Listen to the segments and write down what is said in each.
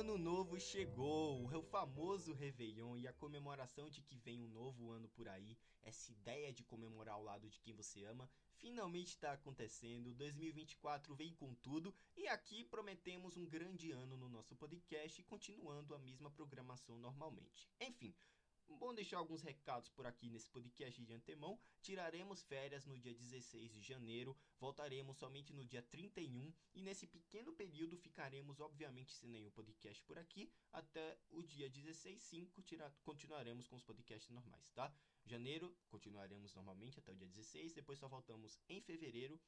ano novo chegou, o famoso Réveillon e a comemoração de que vem um novo ano por aí, essa ideia de comemorar ao lado de quem você ama, finalmente está acontecendo. 2024 vem com tudo e aqui prometemos um grande ano no nosso podcast, continuando a mesma programação normalmente. Enfim, Bom deixar alguns recados por aqui nesse podcast de antemão. Tiraremos férias no dia 16 de janeiro, voltaremos somente no dia 31 e nesse pequeno período ficaremos obviamente sem nenhum podcast por aqui até o dia 16, sim, continuaremos com os podcasts normais, tá? Janeiro continuaremos normalmente até o dia 16, depois só voltamos em fevereiro,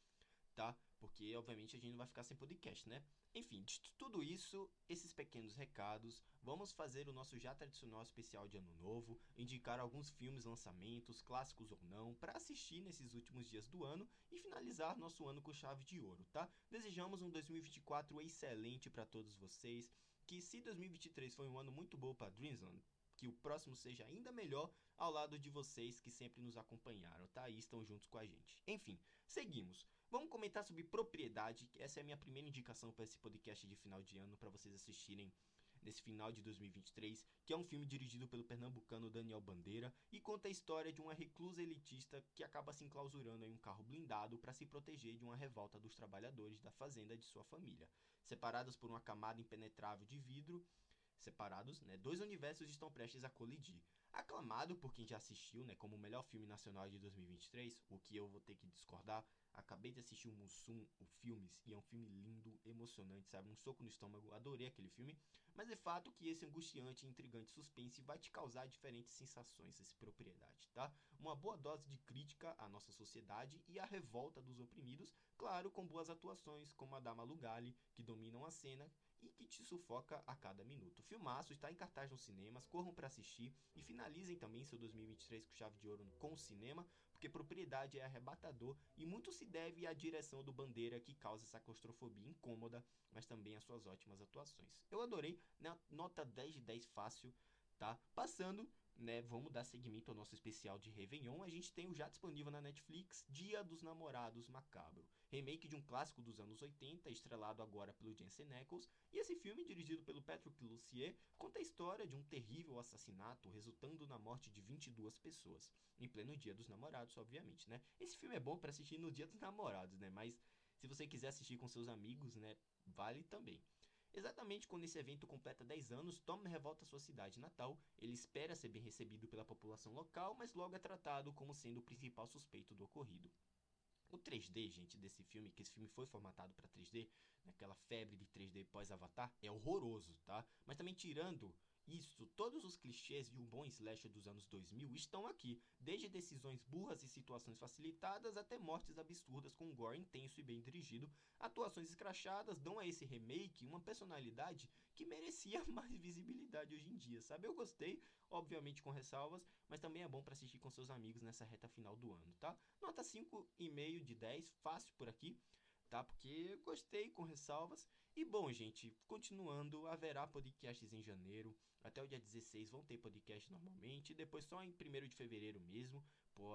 tá? Porque obviamente a gente não vai ficar sem podcast, né? Enfim, de tudo isso, esses pequenos recados, vamos fazer o nosso já tradicional especial de Ano Novo, indicar alguns filmes, lançamentos, clássicos ou não, para assistir nesses últimos dias do ano e finalizar nosso ano com chave de ouro, tá? Desejamos um 2024 excelente para todos vocês, que se 2023 foi um ano muito bom para Dreamsland, que o próximo seja ainda melhor ao lado de vocês que sempre nos acompanharam, tá? E estão juntos com a gente. Enfim, seguimos. Vamos comentar sobre propriedade. Essa é a minha primeira indicação para esse podcast de final de ano para vocês assistirem nesse final de 2023, que é um filme dirigido pelo pernambucano Daniel Bandeira e conta a história de uma reclusa elitista que acaba se enclausurando em um carro blindado para se proteger de uma revolta dos trabalhadores da fazenda de sua família. Separados por uma camada impenetrável de vidro, separados, né, dois universos estão prestes a colidir. Aclamado por quem já assistiu, né, como o melhor filme nacional de 2023, o que eu vou ter que discordar, Acabei de assistir o Mussum, o Filmes, e é um filme lindo, emocionante, sabe? Um soco no estômago, adorei aquele filme. Mas é fato que esse angustiante, intrigante suspense vai te causar diferentes sensações, essa propriedade, tá? Uma boa dose de crítica à nossa sociedade e à revolta dos oprimidos, claro, com boas atuações, como a da Malu Gali, que dominam a cena e que te sufoca a cada minuto. O filmaço está em cartaz nos cinemas, corram para assistir e finalizem também seu 2023 com chave de ouro com o cinema, porque propriedade é arrebatador e muito se deve à direção do Bandeira que causa essa claustrofobia incômoda, mas também às suas ótimas atuações. Eu adorei, né? nota 10 de 10 fácil, tá? Passando né, vamos dar seguimento ao nosso especial de Réveillon. A gente tem o já disponível na Netflix Dia dos Namorados Macabro, remake de um clássico dos anos 80, estrelado agora pelo Jensen Ackles. E esse filme, dirigido pelo Patrick Lussier, conta a história de um terrível assassinato resultando na morte de 22 pessoas, em pleno Dia dos Namorados, obviamente, né? Esse filme é bom para assistir no Dia dos Namorados, né? Mas se você quiser assistir com seus amigos, né, vale também. Exatamente quando esse evento completa 10 anos, Tom revolta sua cidade natal. Ele espera ser bem recebido pela população local, mas logo é tratado como sendo o principal suspeito do ocorrido. O 3D, gente, desse filme, que esse filme foi formatado para 3D, naquela febre de 3D pós-Avatar, é horroroso, tá? Mas também tirando isso, todos os clichês de um bom slasher dos anos 2000 estão aqui, desde decisões burras e situações facilitadas até mortes absurdas com um gore intenso e bem dirigido. Atuações escrachadas dão a esse remake uma personalidade que merecia mais visibilidade hoje em dia, sabe? Eu gostei, obviamente com ressalvas, mas também é bom para assistir com seus amigos nessa reta final do ano, tá? Nota 5,5 de 10, fácil por aqui tá? Porque gostei com ressalvas. E bom, gente, continuando, haverá podcasts em janeiro. Até o dia 16 vão ter podcast normalmente. Depois só em 1 de fevereiro mesmo,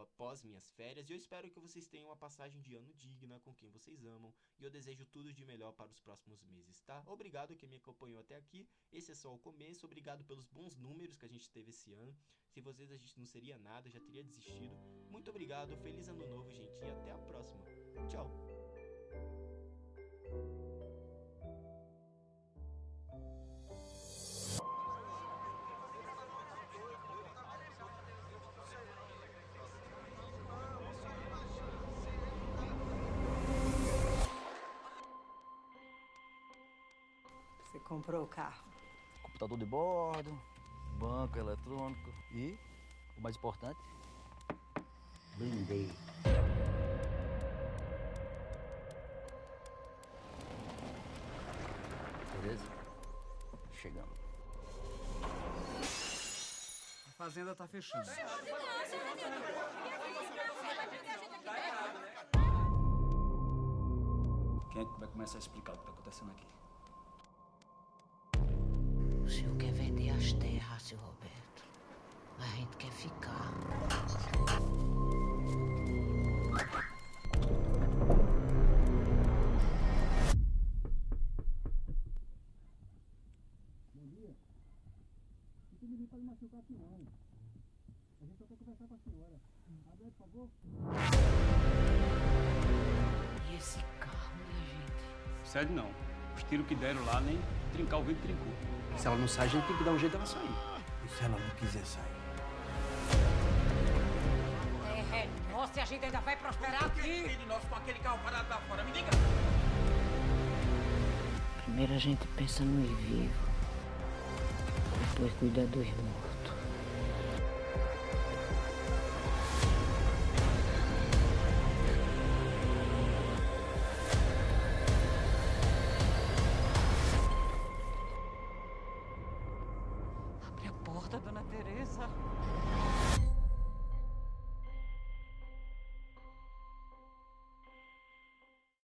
após minhas férias. E eu espero que vocês tenham uma passagem de ano digna com quem vocês amam. E eu desejo tudo de melhor para os próximos meses, tá? Obrigado que me acompanhou até aqui. Esse é só o começo. Obrigado pelos bons números que a gente teve esse ano. Se vocês a gente não seria nada, já teria desistido. Muito obrigado. Feliz ano novo, gente. E até a próxima. Tchau. Você comprou o carro? Computador de bordo, banco eletrônico e, o mais importante, blindei. Chegamos. A fazenda tá fechando. Quem é que vai começar a explicar o que tá acontecendo aqui? O senhor quer vender as terras, seu Roberto. A gente quer ficar. E esse carro, minha gente? Sério não. Os tiros que deram lá nem trincar o vidro trincou. Se ela não sai, a gente tem que dar um jeito dela sair. E se ela não quiser sair? É, nossa, e a gente ainda vai prosperar aqui? de nós com aquele carro parado lá fora? Me diga! Primeiro a gente pensa no ir vivo. Depois cuida dos mortos. Abre a porta, dona Teresa.